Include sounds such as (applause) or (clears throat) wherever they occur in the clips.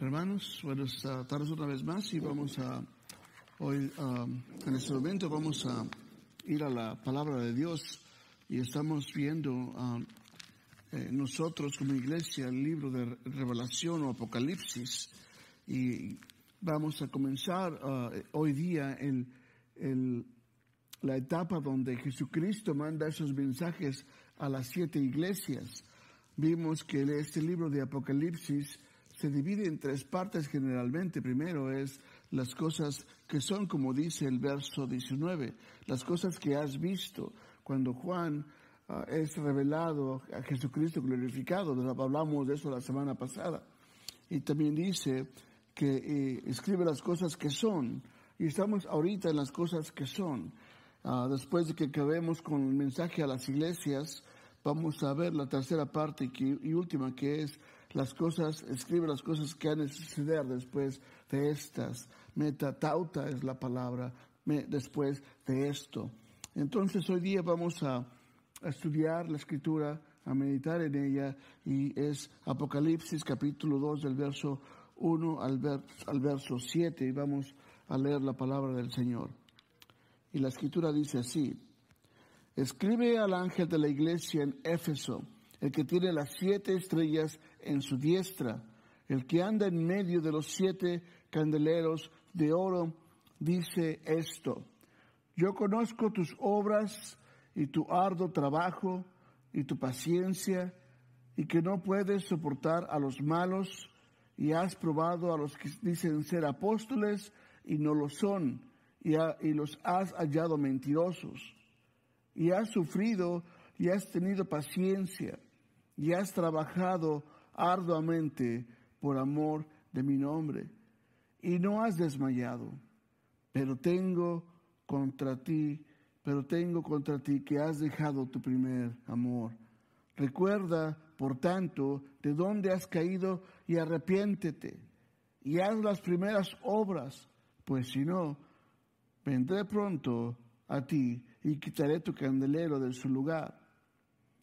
Hermanos, buenas tardes una vez más y vamos a, hoy, um, en este momento vamos a ir a la palabra de Dios y estamos viendo um, nosotros como iglesia el libro de Revelación o Apocalipsis y vamos a comenzar uh, hoy día en, en la etapa donde Jesucristo manda esos mensajes a las siete iglesias. Vimos que este libro de Apocalipsis se divide en tres partes generalmente. Primero es las cosas que son, como dice el verso 19, las cosas que has visto. Cuando Juan ah, es revelado a Jesucristo glorificado, hablamos de eso la semana pasada. Y también dice que eh, escribe las cosas que son. Y estamos ahorita en las cosas que son. Ah, después de que acabemos con el mensaje a las iglesias, vamos a ver la tercera parte y última que es las cosas, escribe las cosas que han de suceder después de estas. Metatauta es la palabra, después de esto. Entonces hoy día vamos a, estudiar la escritura, a meditar en ella, y es Apocalipsis capítulo 2 del verso 1 al, al verso 7, y vamos a leer la palabra del Señor. Y la escritura dice así, escribe al ángel de la iglesia en Éfeso, el que tiene las siete estrellas en su diestra, el que anda en medio de los siete candeleros de oro, dice esto, yo conozco tus obras y tu arduo trabajo y tu paciencia, y que no puedes soportar a los malos, y has probado a los que dicen ser apóstoles y no lo son, y, y los has hallado mentirosos, y has sufrido y has tenido paciencia y has trabajado arduamente por amor de mi nombre y no has desmayado. Pero tengo contra ti, pero tengo contra ti que has dejado tu primer amor. Recuerda, por tanto, de dónde has caído y arrepiéntete y haz las primeras obras, pues si no, vendré pronto a ti y quitaré tu candelero de su lugar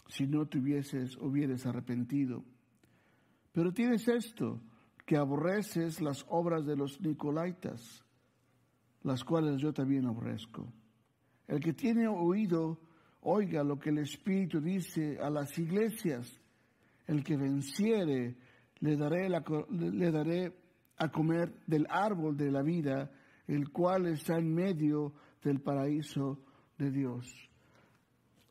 si no te hubieses, hubieres arrepentido. Pero tienes esto, que aborreces las obras de los Nicolaitas, las cuales yo también aborrezco. El que tiene oído, oiga lo que el Espíritu dice a las iglesias. El que venciere, le daré, le daré a comer del árbol de la vida, el cual está en medio del paraíso de Dios.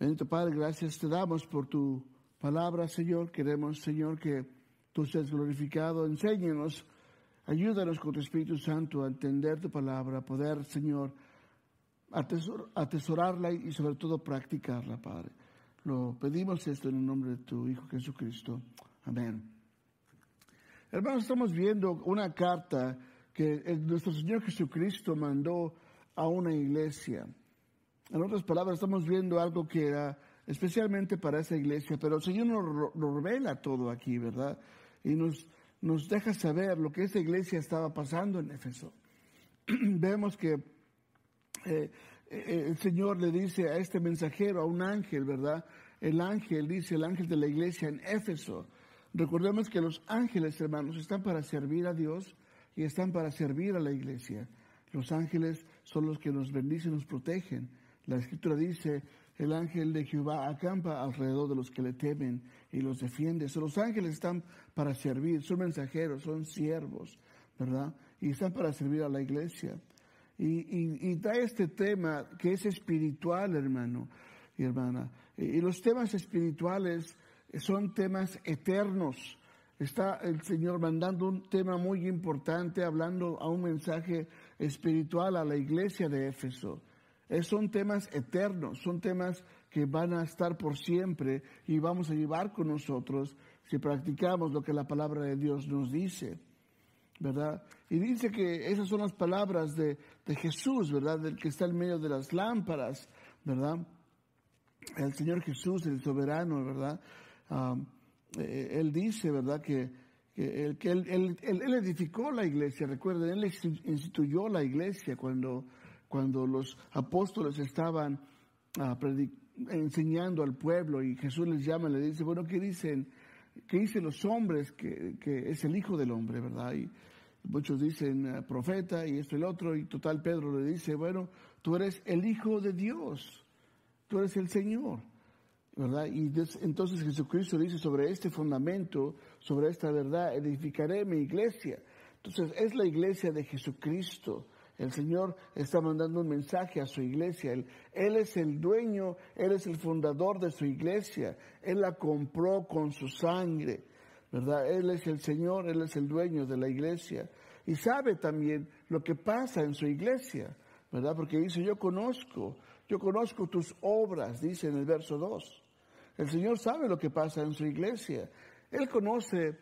Bendito Padre, gracias te damos por tu palabra, Señor. Queremos, Señor, que tú seas glorificado. Enséñanos, ayúdanos con tu Espíritu Santo a entender tu palabra, a poder, Señor, atesorarla y sobre todo practicarla, Padre. Lo pedimos esto en el nombre de tu Hijo Jesucristo. Amén. Hermanos, estamos viendo una carta que nuestro Señor Jesucristo mandó a una iglesia. En otras palabras, estamos viendo algo que era especialmente para esa iglesia, pero el Señor nos, revela todo aquí, ¿verdad? Y nos, nos deja saber lo que esa iglesia estaba pasando en Éfeso. (clears throat) Vemos que eh, eh, el Señor le dice a este mensajero, a un ángel, ¿verdad? El ángel dice, el ángel de la iglesia en Éfeso. Recordemos que los ángeles, hermanos, están para servir a Dios y están para servir a la iglesia. Los ángeles son los que nos bendicen, nos protegen. La escritura dice, el ángel de Jehová acampa alrededor de los que le temen y los defiende. los ángeles están para servir, son mensajeros, son siervos, ¿verdad? Y están para servir a la iglesia. Y, trae este tema que es espiritual, hermano y hermana. Y, los temas espirituales son temas eternos. Está el Señor mandando un tema muy importante, hablando a un mensaje espiritual a la iglesia de Éfeso son temas eternos, son temas que van a estar por siempre y vamos a llevar con nosotros si practicamos lo que la palabra de Dios nos dice, ¿verdad? Y dice que esas son las palabras de, Jesús, ¿verdad? Del que está en medio de las lámparas, ¿verdad? El Señor Jesús, el soberano, ¿verdad? Ah, eh, él dice, ¿verdad? Que, que, que él, él, edificó la iglesia, recuerden, Él instituyó la iglesia cuando cuando los apóstoles estaban ah, enseñando al pueblo y Jesús les llama y le dice, bueno, ¿qué dicen que dicen los hombres que, es el Hijo del Hombre, ¿verdad? Y muchos dicen eh, profeta y esto y el otro, y total Pedro le dice, bueno, tú eres el Hijo de Dios, tú eres el Señor. ¿verdad? Y entonces Jesucristo dice sobre este fundamento, sobre esta verdad, edificaré mi iglesia. Entonces es la iglesia de Jesucristo. El Señor está mandando un mensaje a su iglesia. Él, es el dueño, Él es el fundador de su iglesia. Él la compró con su sangre, ¿verdad? Él es el Señor, Él es el dueño de la iglesia. Y sabe también lo que pasa en su iglesia, ¿verdad? Porque dice, yo conozco, yo conozco tus obras, dice en el verso 2. El Señor sabe lo que pasa en su iglesia. Él conoce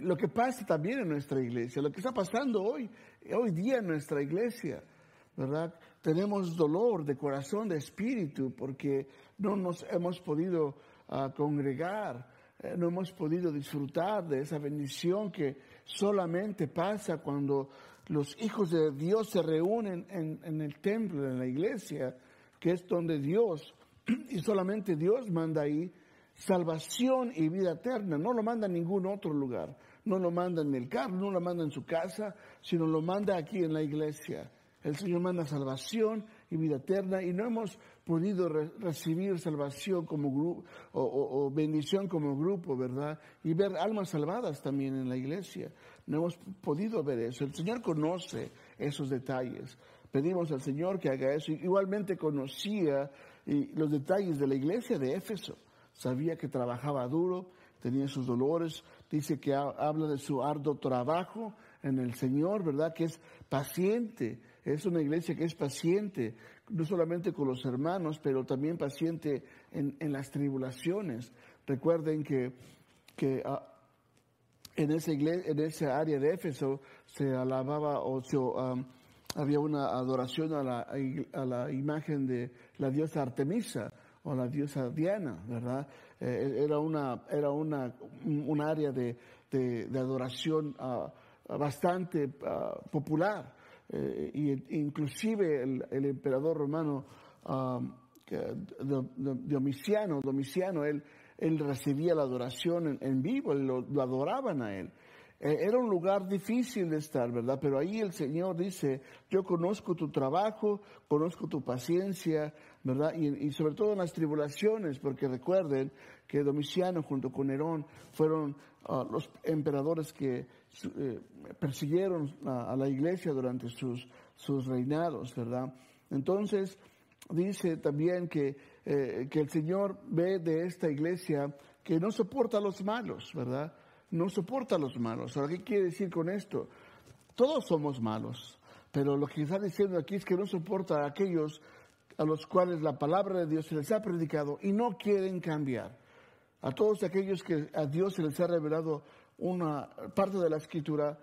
lo que pasa también en nuestra iglesia, lo que está pasando hoy, hoy día en nuestra iglesia, ¿verdad? Tenemos dolor de corazón, de espíritu, porque no nos hemos podido ah, congregar, eh, no hemos podido disfrutar de esa bendición que solamente pasa cuando los hijos de Dios se reúnen en, en el templo, en la iglesia, que es donde Dios (clears throat) y solamente Dios manda ahí salvación y vida eterna. No lo manda en ningún otro lugar. No lo manda en el carro, no lo manda en su casa, sino lo manda aquí en la iglesia. El Señor manda salvación y vida eterna y no hemos podido recibir salvación como grupo o, bendición como grupo, ¿verdad? Y ver almas salvadas también en la iglesia. No hemos podido ver eso. El Señor conoce esos detalles. Pedimos al Señor que haga eso. Igualmente conocía los detalles de la iglesia de Éfeso. Sabía que trabajaba duro, tenía sus dolores, dice que habla de su arduo trabajo en el Señor, ¿verdad? Que es paciente, es una iglesia que es paciente, no solamente con los hermanos, pero también paciente en, las tribulaciones. Recuerden que, que ah, en, esa iglesia, en esa área de Éfeso se alababa o um, había una adoración a la, a la imagen de la diosa Artemisa o la diosa Diana, ¿verdad? Eh, era una, era una, un área de, de, adoración uh, bastante uh, popular. Eh, y inclusive el, el emperador romano um, Domiciano, él, él recibía la adoración en, vivo, lo adoraban a él. Eh, era un lugar difícil de estar, ¿verdad? Pero ahí el Señor dice, yo conozco tu trabajo, conozco tu paciencia, ¿verdad? Y, sobre todo en las tribulaciones, porque recuerden que Domiciano junto con Nerón fueron ah, los emperadores que eh, persiguieron a, la iglesia durante sus, sus reinados, ¿verdad? Entonces, dice también que, eh, que el Señor ve de esta iglesia que no soporta a los malos, ¿verdad? No soporta a los malos. Ahora, ¿qué quiere decir con esto? Todos somos malos, pero lo que está diciendo aquí es que no soporta a aquellos a los cuales la palabra de Dios se les ha predicado y no quieren cambiar. A todos aquellos que a Dios se les ha revelado una parte de la escritura,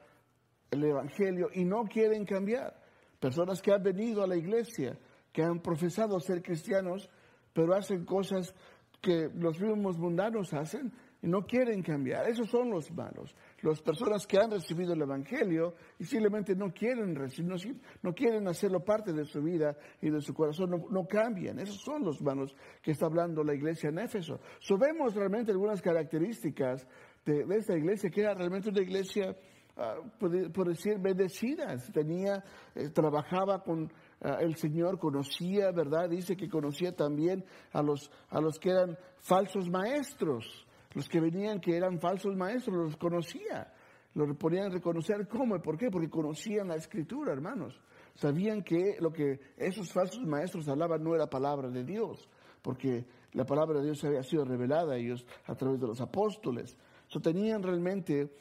el Evangelio, y no quieren cambiar. Personas que han venido a la iglesia, que han profesado ser cristianos, pero hacen cosas que los mismos mundanos hacen y no quieren cambiar. Esos son los malos. Las personas que han recibido el Evangelio y simplemente no quieren recibir, no, quieren hacerlo parte de su vida y de su corazón, no, cambian. Esos son los malos que está hablando la iglesia en Éfeso. So, vemos realmente algunas características de, esta iglesia, que era realmente una iglesia, ah, por, decir, bendecida. Tenía, eh, trabajaba con ah, el Señor conocía, ¿verdad? Dice que conocía también a los, a los que eran falsos maestros. Los que venían que eran falsos maestros los conocía. Los ponían a reconocer cómo y por qué, porque conocían la escritura, hermanos. Sabían que lo que esos falsos maestros hablaban no era palabra de Dios, porque la palabra de Dios había sido revelada a ellos a través de los apóstoles. So, tenían realmente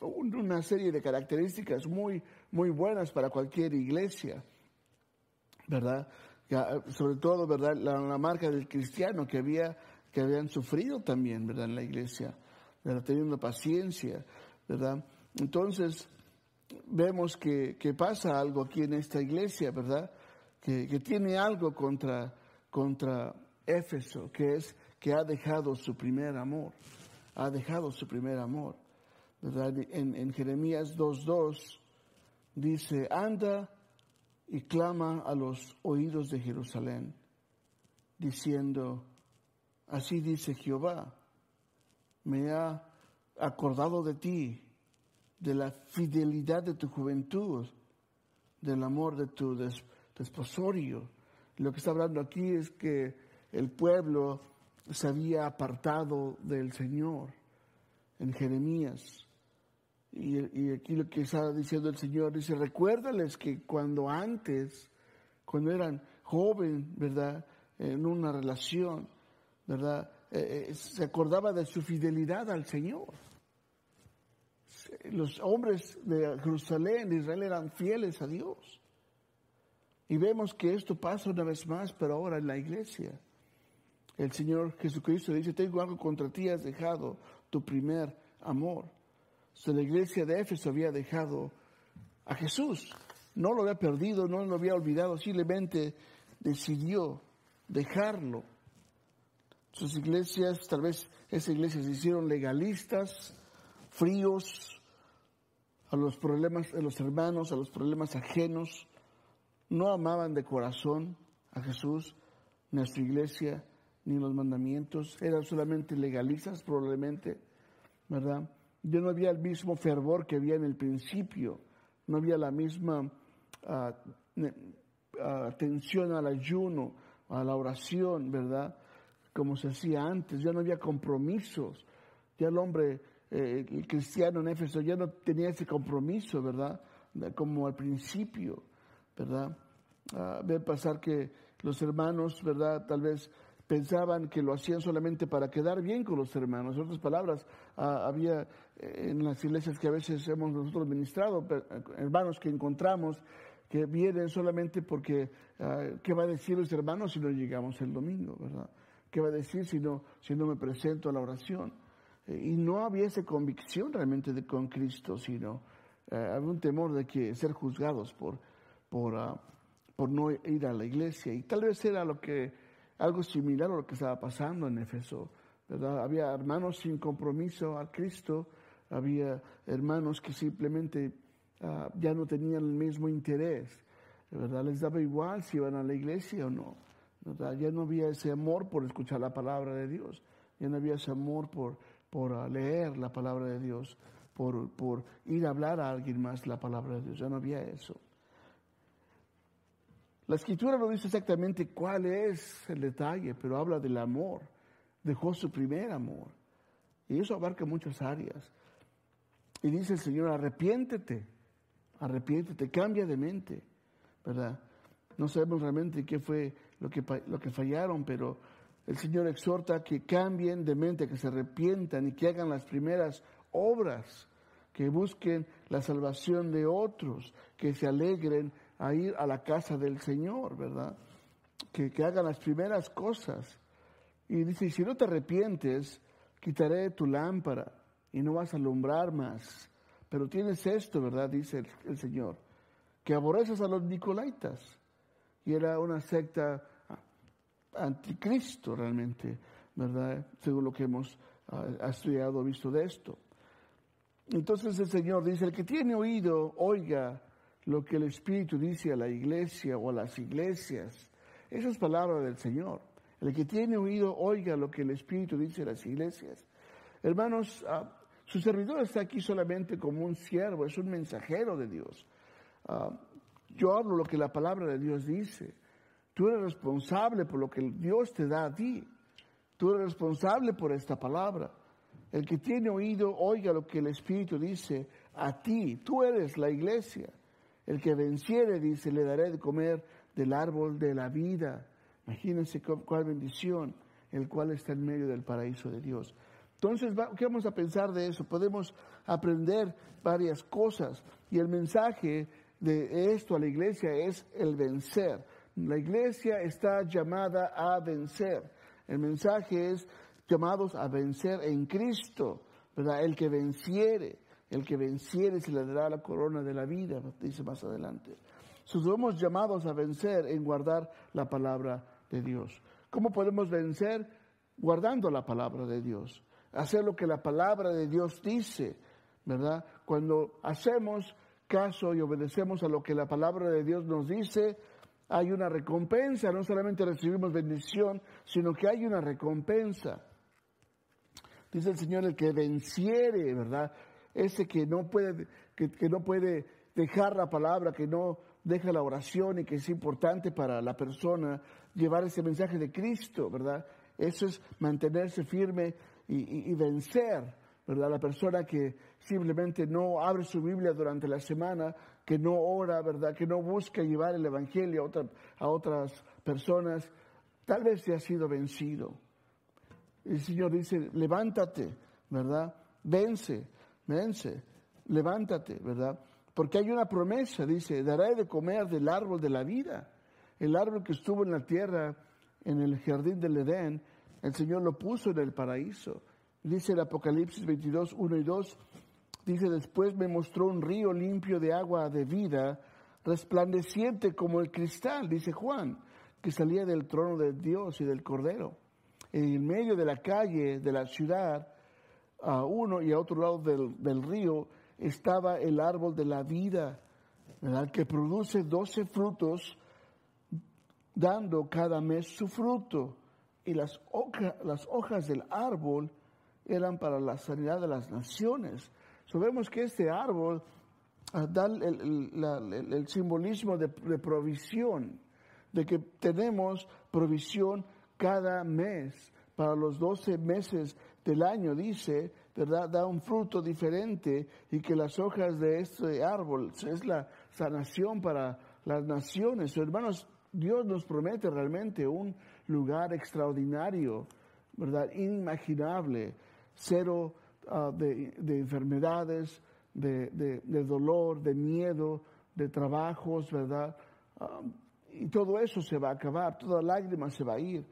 una serie de características muy, muy buenas para cualquier iglesia, ¿verdad? Sobre todo, ¿verdad? La, la marca del cristiano que había que habían sufrido también, ¿verdad? En la iglesia, ¿verdad? Teniendo paciencia, ¿verdad? Entonces, vemos que, pasa algo aquí en esta iglesia, ¿verdad? Que, tiene algo contra, contra Éfeso, que es que ha dejado su primer amor, ha dejado su primer amor, ¿verdad? En, en Jeremías 2.2 dice, anda y clama a los oídos de Jerusalén, diciendo, Así dice Jehová, me ha acordado de ti, de la fidelidad de tu juventud, del amor de tu desposorio. Lo que está hablando aquí es que el pueblo se había apartado del Señor en Jeremías. Y, y, aquí lo que está diciendo el Señor dice, recuérdales que cuando antes, cuando eran joven, ¿verdad? En una relación, ¿verdad? Eh, eh, se acordaba de su fidelidad al Señor. Los hombres de Jerusalén, de Israel, eran fieles a Dios. Y vemos que esto pasa una vez más, pero ahora en la iglesia. El Señor Jesucristo dice, tengo algo contra ti, has dejado tu primer amor. La iglesia de Éfeso había dejado a Jesús. No lo había perdido, no lo había olvidado, simplemente decidió dejarlo. Sus iglesias, tal vez esas iglesias se hicieron legalistas, fríos a los problemas de los hermanos, a los problemas ajenos. No amaban de corazón a Jesús, nuestra iglesia, ni los mandamientos. Eran solamente legalistas probablemente, ¿verdad? Ya no había el mismo fervor que había en el principio. No había la misma ah, atención al ayuno, a la oración, ¿verdad? Como se hacía antes, ya no había compromisos, ya el hombre, eh, cristiano en Éfeso ya no tenía ese compromiso, ¿verdad? Como al principio, ¿verdad? Uh, ve pasar que los hermanos, ¿verdad? Tal vez pensaban que lo hacían solamente para quedar bien con los hermanos. En otras palabras, ah, había eh, en las iglesias que a veces hemos nosotros ministrado, hermanos que encontramos que vienen solamente porque, ah, ¿qué va a decir los hermanos si no llegamos el domingo, verdad? ¿Qué va a decir si no, si no me presento a la oración? Eh, y no había esa convicción realmente de, con Cristo, sino eh, había un temor de que ser juzgados por, por, ah, por no ir a la iglesia. Y tal vez era lo que, algo similar a lo que estaba pasando en Éfeso, ¿verdad? Había hermanos sin compromiso a Cristo, había hermanos que simplemente Ah, ya no tenían el mismo interés, ¿verdad? Les daba igual si iban a la iglesia o no, Ya no había ese amor por escuchar la palabra de Dios, ya no había ese amor por, por leer la palabra de Dios, por, por ir a hablar a alguien más la palabra de Dios, ya no había eso. La escritura no dice exactamente cuál es el detalle, pero habla del amor. Dejó su primer amor. Y eso abarca muchas áreas. Y dice el Señor, arrepiéntete arrepiéntete, cambia de mente, ¿verdad? No sabemos realmente qué fue lo que, lo que fallaron, pero el Señor exhorta que cambien de mente, que se arrepientan y que hagan las primeras obras, que busquen la salvación de otros, que se alegren a ir a la casa del Señor, ¿verdad? Que, que hagan las primeras cosas. Y dice, si no te arrepientes, quitaré tu lámpara y no vas a alumbrar más. Pero tienes esto, ¿verdad? Dice el, Señor, que aborreces a los Nicolaitas. Y era una secta anticristo realmente, ¿verdad? Según lo que hemos uh, estudiado, visto de esto. Entonces el Señor dice, el que tiene oído, oiga lo que el Espíritu dice a la iglesia o a las iglesias. Esa es palabra del Señor. El que tiene oído, oiga lo que el Espíritu dice a las iglesias. Hermanos, uh, su servidor está aquí solamente como un siervo, es un mensajero de Dios. Ah, yo hablo lo que la palabra de Dios dice. Tú eres responsable por lo que Dios te da a ti. Tú eres responsable por esta palabra. El que tiene oído, oiga lo que el Espíritu dice a ti. Tú eres la iglesia. El que venciere, dice, le daré de comer del árbol de la vida. Imagínense cuál bendición, el cual está en medio del paraíso de Dios. Entonces, ¿qué vamos a pensar de eso? Podemos aprender varias cosas. Y el mensaje de esto a la iglesia es el vencer. La iglesia está llamada a vencer. El mensaje es llamados a vencer en Cristo, ¿verdad? El que venciere, el que venciere se le dará la corona de la vida, dice más adelante. Somos llamados a vencer en guardar la palabra de Dios. ¿Cómo podemos vencer? Guardando la palabra de Dios hacer lo que la palabra de Dios dice, ¿verdad? Cuando hacemos caso y obedecemos a lo que la palabra de Dios nos dice, hay una recompensa, no solamente recibimos bendición, sino que hay una recompensa. Dice el Señor, el que venciere, ¿verdad? Ese que no puede, que, que no puede dejar la palabra, que no deja la oración y que es importante para la persona llevar ese mensaje de Cristo, ¿verdad? Eso es mantenerse firme y, vencer, ¿verdad? La persona que simplemente no abre su Biblia durante la semana, que no ora, ¿verdad? Que no busca llevar el Evangelio a, otras personas, tal vez se ha sido vencido. El Señor dice, levántate, ¿verdad? Vence, vence, levántate, ¿verdad? Porque hay una promesa, dice, daré de comer del árbol de la vida. El árbol que estuvo en la tierra, en el jardín del Edén, el Señor lo puso en el paraíso. Dice el Apocalipsis 22, 1 y 2, dice, después me mostró un río limpio de agua de vida, resplandeciente como el cristal, dice Juan, que salía del trono de Dios y del Cordero en medio de la calle de la ciudad, a uno y a otro lado del, río, estaba el árbol de la vida, que produce doce frutos, dando cada mes su fruto. Y las hojas del árbol eran para la sanidad de las naciones. Sabemos que este árbol ah, da el, simbolismo de, de, provisión, de que tenemos provisión cada mes, para los doce meses del año, dice, ¿verdad? Da un fruto diferente y que las hojas de este árbol es la sanación para las naciones. Hermanos, Dios nos promete realmente un lugar extraordinario, ¿verdad? Inimaginable, cero ah, de, enfermedades, de, dolor, de miedo, de trabajos, ¿verdad? Ah, y todo eso se va a acabar, toda lágrima se va a ir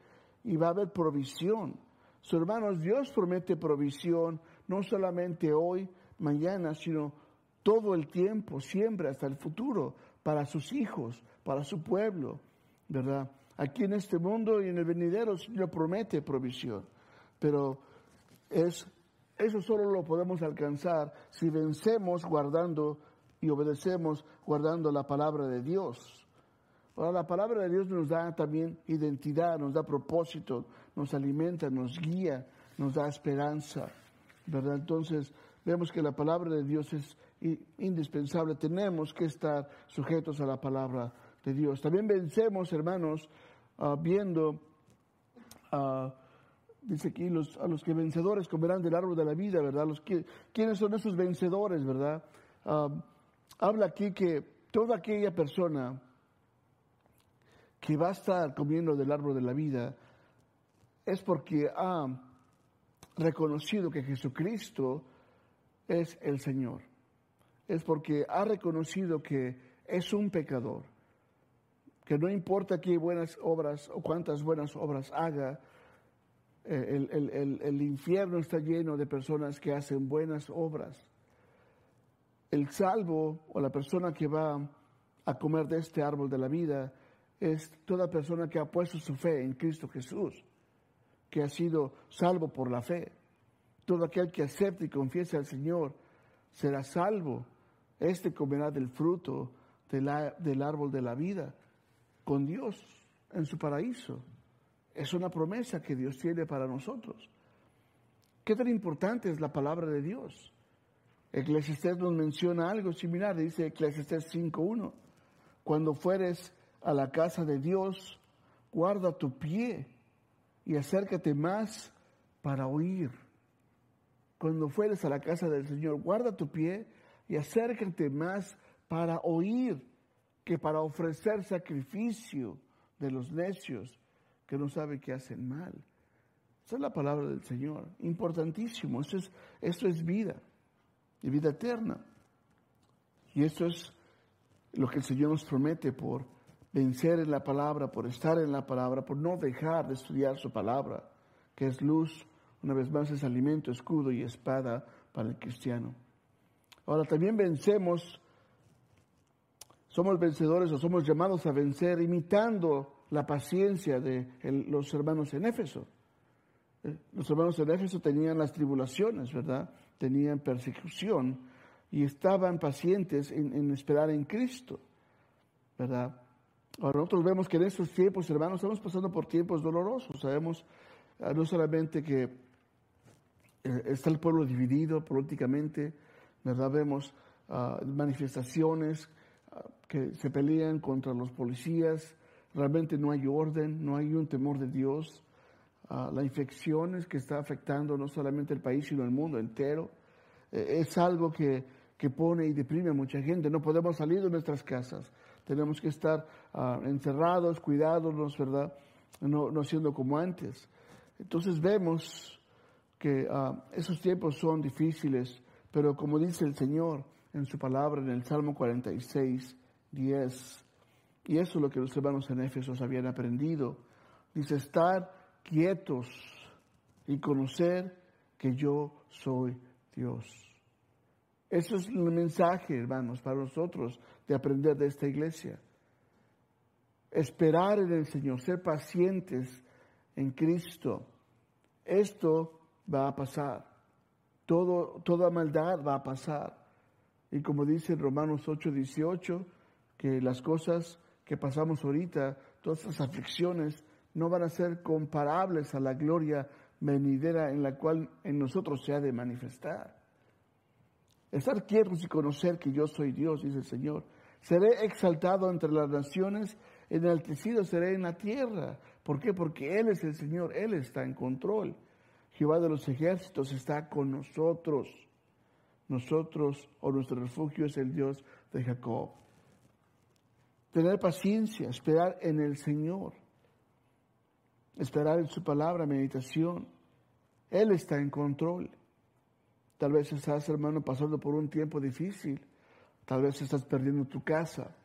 y va a haber provisión. So, hermanos, Dios promete provisión no solamente hoy, mañana, sino todo el tiempo, siempre, hasta el futuro, para sus hijos, para su pueblo, ¿verdad? Aquí en este mundo y en el venidero el Señor promete provisión, pero es, eso solo lo podemos alcanzar si vencemos guardando y obedecemos guardando la palabra de Dios. Ahora, la palabra de Dios nos da también identidad, nos da propósito, nos alimenta, nos guía, nos da esperanza, ¿verdad? Entonces, vemos que la palabra de Dios es indispensable, tenemos que estar sujetos a la palabra de Dios. También vencemos, hermanos, ah, viendo, uh, dice aquí, los, a los que vencedores comerán del árbol de la vida, ¿verdad? ¿Quiénes son esos vencedores, verdad? Habla aquí que toda aquella persona que va a estar comiendo del árbol de la vida es porque ha reconocido que Jesucristo es el Señor. Es porque ha reconocido que es un pecador. Que no importa qué buenas obras o cuántas buenas obras haga, el infierno está lleno de personas que hacen buenas obras. El salvo o la persona que va a comer de este árbol de la vida es toda persona que ha puesto su fe en Cristo Jesús, que ha sido salvo por la fe. Todo aquel que acepte y confiese al Señor será salvo. Este comerá del fruto del árbol de la vida con Dios en su paraíso. Es una promesa que Dios tiene para nosotros. ¿Qué tan importante es la palabra de Dios? Eclesiastés nos menciona algo similar, dice Eclesiastés 5.1. Cuando fueres a la casa de Dios, guarda tu pie y acércate más para oír. Cuando fueres a la casa del Señor, guarda tu pie y acércate más para oír que para ofrecer sacrificio de los necios que no saben que hacen mal. Esa es la palabra del Señor. Importantísimo. Esto es, esto es vida. Y vida eterna. Y esto es lo que el Señor nos promete por vencer en la palabra, por estar en la palabra, por no dejar de estudiar su palabra, que es luz, una vez más es alimento, escudo y espada para el cristiano. Ahora también vencemos, somos vencedores o somos llamados a vencer imitando la paciencia de los hermanos en Éfeso. Eh, los hermanos en Éfeso tenían las tribulaciones, ¿verdad? Tenían persecución y estaban pacientes en, esperar en Cristo, ¿verdad? Ahora nosotros vemos que en estos tiempos, hermanos, estamos pasando por tiempos dolorosos. Sabemos ah, no solamente que eh, está el pueblo dividido políticamente, ¿verdad? Vemos ah, manifestaciones que se pelean contra los policías, realmente no hay orden, no hay un temor de Dios. Uh, la infección es que está afectando no solamente el país, sino el mundo entero. Eh, es algo que, que, pone y deprime a mucha gente. No podemos salir de nuestras casas. Tenemos que estar encerrados, cuidados, ¿verdad? No, no siendo como antes. Entonces vemos que uh, esos tiempos son difíciles, pero como dice el Señor en su palabra en el Salmo 46, 10, y eso es lo que los hermanos en Éfesos habían aprendido, dice estar quietos y conocer que yo soy Dios. Eso es el mensaje, hermanos, para nosotros de aprender de esta iglesia. Esperar en el Señor, ser pacientes en Cristo. Esto va a pasar. Todo, toda maldad va a pasar. Y como dice Romanos 8, 18, que las cosas que pasamos ahorita, todas estas aflicciones, no van a ser comparables a la gloria venidera en la cual en nosotros se ha de manifestar. Estar quietos y conocer que yo soy Dios, dice el Señor. Seré exaltado entre las naciones, enaltecido seré en la tierra. ¿Por qué? Porque Él es el Señor, Él está en control. Jehová de los ejércitos está con nosotros. Nosotros o nuestro refugio es el Dios de Jacob. Tener paciencia, esperar en el Señor. Esperar en su palabra, meditación. Él está en control. Tal vez estás, hermano, pasando por un tiempo difícil. Tal vez estás perdiendo tu casa.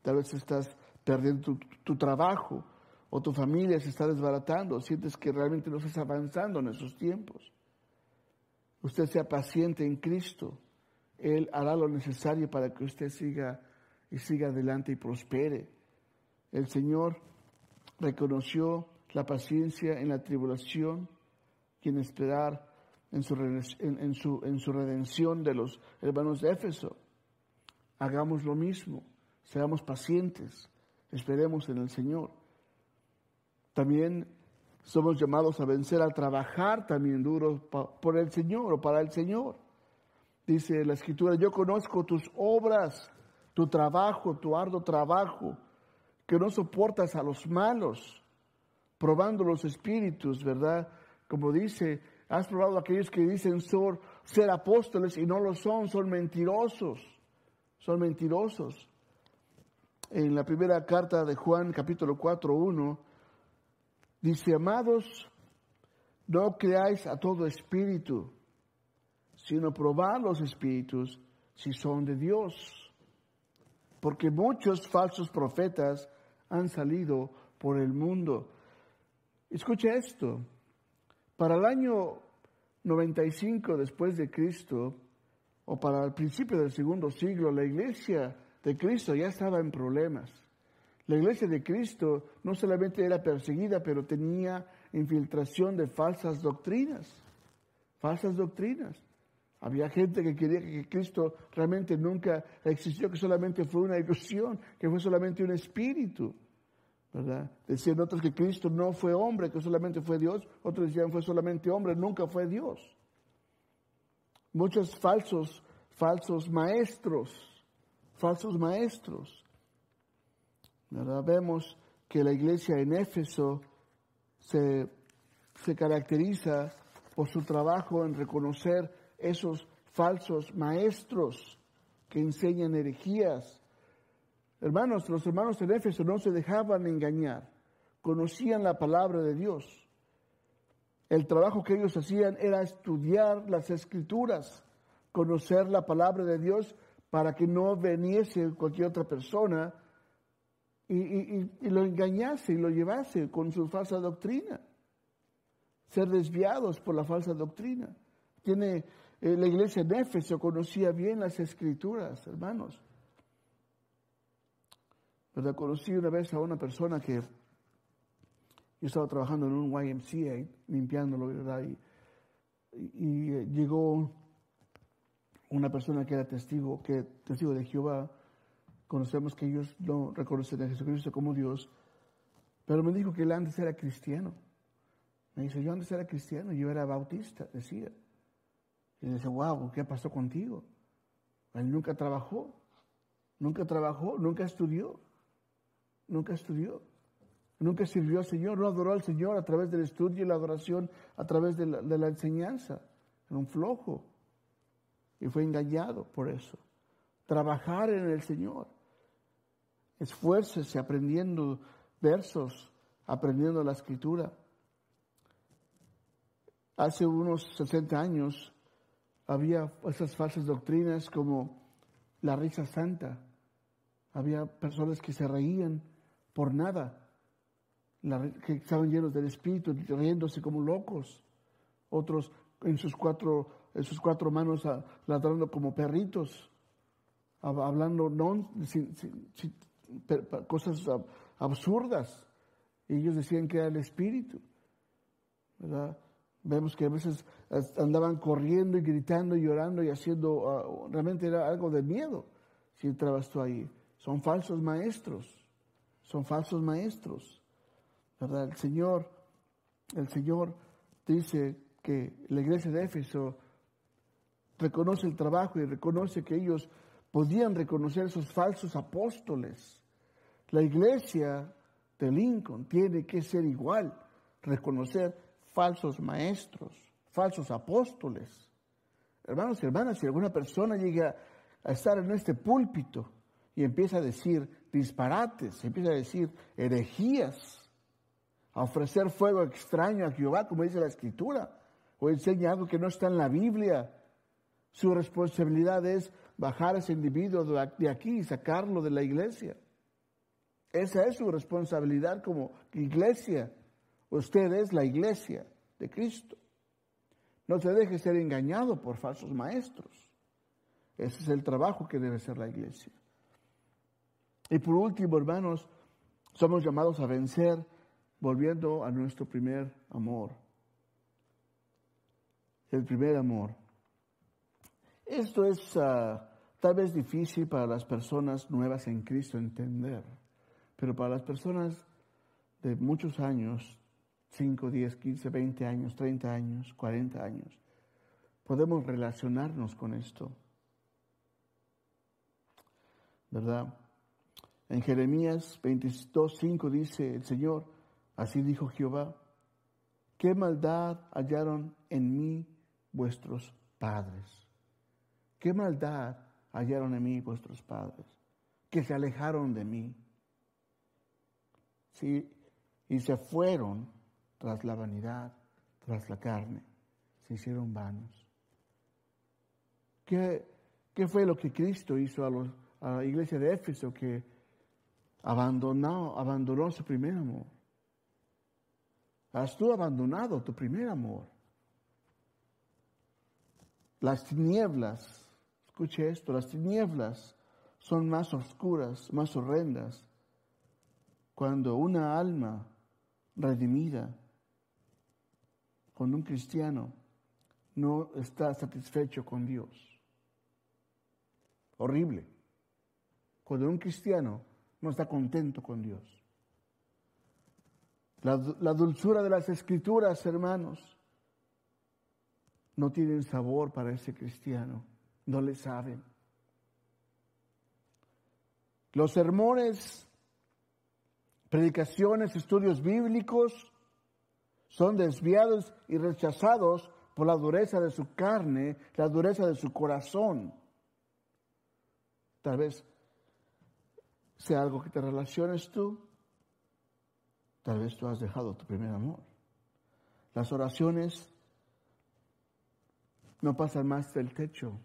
Tal vez estás perdiendo tu, tu trabajo o tu familia se está desbaratando, sientes que realmente no estás avanzando en esos tiempos. Usted sea paciente en Cristo. Él hará lo necesario para que usted siga y siga adelante y prospere. El Señor reconoció la paciencia en la tribulación y en esperar en su, en, su, en su redención de los hermanos de Éfeso. Hagamos lo mismo, seamos pacientes, esperemos en el Señor. También somos llamados a vencer, a trabajar también duro por el Señor o para el Señor. Dice la Escritura, yo conozco tus obras, tu trabajo, tu arduo trabajo, que no soportas a los malos, probando los espíritus, ¿verdad? Como dice, has probado a aquellos que dicen ser, ser apóstoles y no lo son, son mentirosos, son mentirosos. En la primera carta de Juan, capítulo 4, 1, Dice, amados, no creáis a todo espíritu, sino probad los espíritus si son de Dios. Porque muchos falsos profetas han salido por el mundo. Escucha esto. Para el año 95 después de Cristo, o para el principio del segundo siglo, la iglesia de Cristo ya estaba en problemas. La iglesia de Cristo no solamente era perseguida, pero tenía infiltración de falsas doctrinas. Falsas doctrinas. Había gente que quería que Cristo realmente nunca existió, que solamente fue una ilusión, que fue solamente un espíritu. ¿verdad? Decían otros que Cristo no fue hombre, que solamente fue Dios. Otros decían fue solamente hombre, nunca fue Dios. Muchos falsos, falsos maestros, falsos maestros. Vemos que la iglesia en Éfeso se, se caracteriza por su trabajo en reconocer esos falsos maestros que enseñan herejías. Hermanos, los hermanos en Éfeso no se dejaban engañar, conocían la palabra de Dios. El trabajo que ellos hacían era estudiar las escrituras, conocer la palabra de Dios para que no veniese cualquier otra persona y, lo engañase y lo llevase con su falsa doctrina. Ser desviados por la falsa doctrina. Tiene eh, la iglesia de Éfeso conocía bien las escrituras, hermanos. ¿Verdad? Conocí una vez a una persona que yo estaba trabajando en un YMCA, limpiándolo, ¿verdad? Y, eh, llegó una persona que era testigo, que testigo de Jehová, Conocemos que ellos no reconocen a Jesucristo como Dios, pero me dijo que él antes era cristiano. Me dice, yo antes era cristiano, yo era bautista, decía. Y dice, wow, ¿qué pasó contigo? Él nunca trabajó, nunca trabajó, nunca estudió, nunca estudió, nunca sirvió al Señor, no adoró al Señor a través del estudio y la adoración, a través de la, de la enseñanza. Era un flojo y fue engañado por eso. Trabajar en el Señor. Esfuércese aprendiendo versos, aprendiendo la escritura. Hace unos 60 años había esas falsas doctrinas como la risa santa. Había personas que se reían por nada, que estaban llenos del Espíritu, riéndose como locos. Otros en sus cuatro, en sus cuatro manos ladrando como perritos, hablando no, cosas absurdas. Y ellos decían que era el Espíritu. ¿verdad? Vemos que a veces andaban corriendo y gritando y llorando y haciendo, ah, realmente era algo de miedo si entrabas tú ahí. Son falsos maestros, son falsos maestros. ¿verdad? El Señor, el Señor dice que la iglesia de Éfeso reconoce el trabajo y reconoce que ellos podían reconocer esos falsos apóstoles. La iglesia de Lincoln tiene que ser igual, reconocer falsos maestros, falsos apóstoles. Hermanos y hermanas, si alguna persona llega a estar en este púlpito y empieza a decir disparates, empieza a decir herejías, a ofrecer fuego extraño a Jehová, como dice la Escritura, o enseña algo que no está en la Biblia, su responsabilidad es bajar a ese individuo de aquí y sacarlo de la iglesia. Esa es su responsabilidad como iglesia. Usted es la iglesia de Cristo. No se deje ser engañado por falsos maestros. Ese es el trabajo que debe ser la iglesia. Y por último, hermanos, somos llamados a vencer volviendo a nuestro primer amor. El primer amor. Esto es ah, tal vez difícil para las personas nuevas en Cristo entender. Pero para las personas de muchos años, 5, 10, 15, 20 años, 30 años, 40 años, podemos relacionarnos con esto. ¿Verdad? En Jeremías 22, 5 dice el Señor, así dijo Jehová, ¿qué maldad hallaron en mí vuestros padres? ¿Qué maldad hallaron en mí vuestros padres? Que se alejaron de mí ¿sí? y se fueron tras la vanidad, tras la carne, se hicieron vanos. ¿Qué, qué fue lo que Cristo hizo a, los, a la iglesia de Éfeso que abandonó, abandonó su primer amor? Has tú abandonado tu primer amor. Las tinieblas, escuche esto, las tinieblas son más oscuras, más horrendas cuando una alma redimida, cuando un cristiano no está satisfecho con Dios. Horrible. Cuando un cristiano no está contento con Dios. La, la, dulzura de las escrituras, hermanos, no tienen sabor para ese cristiano, no le saben. Los sermones predicaciones, estudios bíblicos, son desviados y rechazados por la dureza de su carne, la dureza de su corazón. Tal vez sea algo que te relaciones tú, tal vez tú has dejado tu primer amor. Las oraciones no pasan más del techo,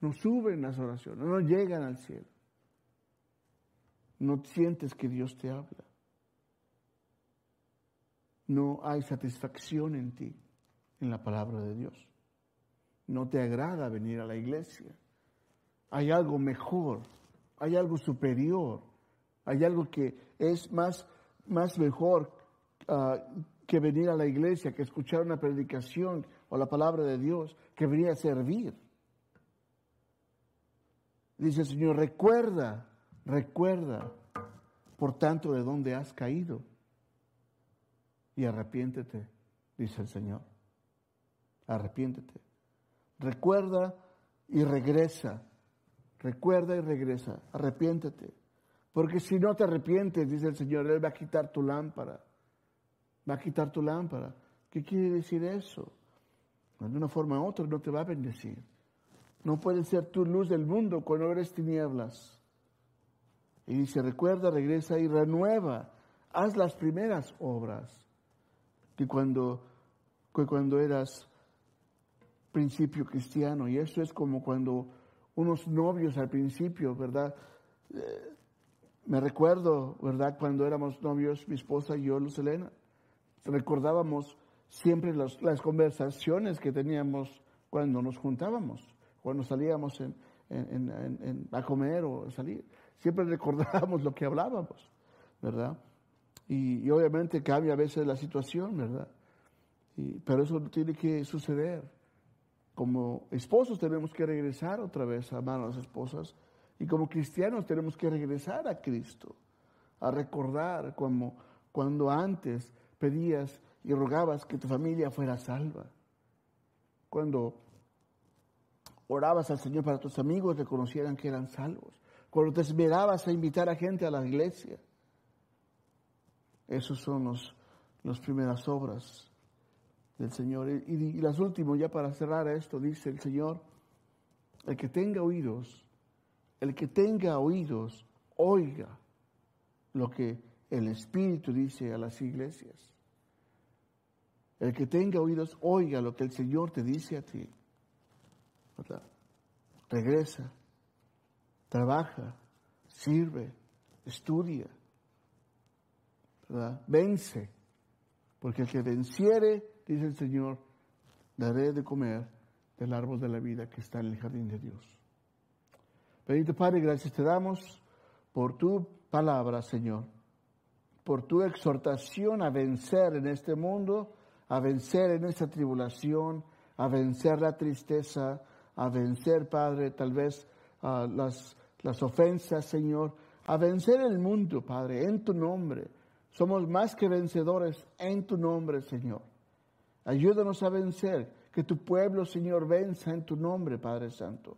no suben las oraciones, no llegan al cielo no sientes que Dios te habla. No hay satisfacción en ti, en la palabra de Dios. No te agrada venir a la iglesia. Hay algo mejor, hay algo superior, hay algo que es más, más mejor ah, que venir a la iglesia, que escuchar una predicación o la palabra de Dios, que venir a servir. Dice el Señor, recuerda Recuerda, por tanto, de dónde has caído y arrepiéntete, dice el Señor. Arrepiéntete. Recuerda y regresa. Recuerda y regresa. Arrepiéntete. Porque si no te arrepientes, dice el Señor, Él va a quitar tu lámpara. Va a quitar tu lámpara. ¿Qué quiere decir eso? De una forma u otra no te va a bendecir. No puedes ser tu luz del mundo cuando eres tinieblas. Y dice, recuerda, regresa y renueva. Haz las primeras obras que cuando, que cuando eras principio cristiano. Y eso es como cuando unos novios al principio, ¿verdad? Eh, me recuerdo, ¿verdad? Cuando éramos novios, mi esposa y yo, Luz Elena, recordábamos siempre las conversaciones que teníamos cuando nos juntábamos, cuando salíamos a comer o salir. Siempre (laughs) recordábamos lo que hablábamos, ¿verdad? Y, obviamente cambia a veces la situación, ¿verdad? pero eso tiene que suceder. Como esposos tenemos que regresar otra vez a amar a las esposas y como cristianos tenemos que regresar a Cristo, a recordar como cuando antes pedías y rogabas que tu familia fuera salva. Cuando orabas al Señor para tus amigos reconocieran que eran salvos. Cuando te esmerabas a invitar a gente a la iglesia. Esos son los, las primeras obras del Señor. Y, las últimas, ya para cerrar esto, dice el Señor, el que tenga oídos, el que tenga oídos, oiga lo que el Espíritu dice a las iglesias. El que tenga oídos, oiga lo que el Señor te dice a ti. Regresa, trabaja, sirve, estudia, vence, porque el que venciere, dice el Señor, daré de comer del árbol de la vida que está en el jardín de Dios. Bendito Padre, gracias te damos por tu palabra, Señor, por tu exhortación a vencer en este mundo a vencer en esta tribulación, a vencer la tristeza, a vencer, Padre, tal vez las, las ofensas, Señor, a vencer el mundo, Padre, en tu nombre. Somos más que vencedores en tu nombre, Señor. Ayúdanos a vencer, que tu pueblo, Señor, venza en tu nombre, Padre Santo.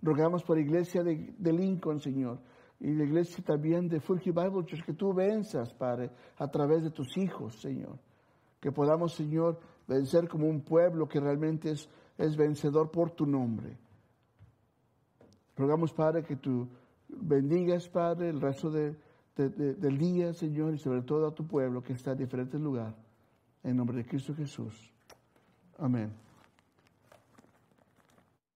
Rogamos por la iglesia de, de Lincoln, Señor, y la iglesia también de Fulky Bible Church, que tú venzas, Padre, a través de tus hijos, Señor que podamos, Señor, vencer como un pueblo que realmente es, es vencedor por tu nombre. Rogamos, Padre, que tú bendigas, Padre, el resto de, del día, Señor, y sobre todo a tu pueblo que está en diferentes lugares. En nombre de Cristo Jesús. Amén.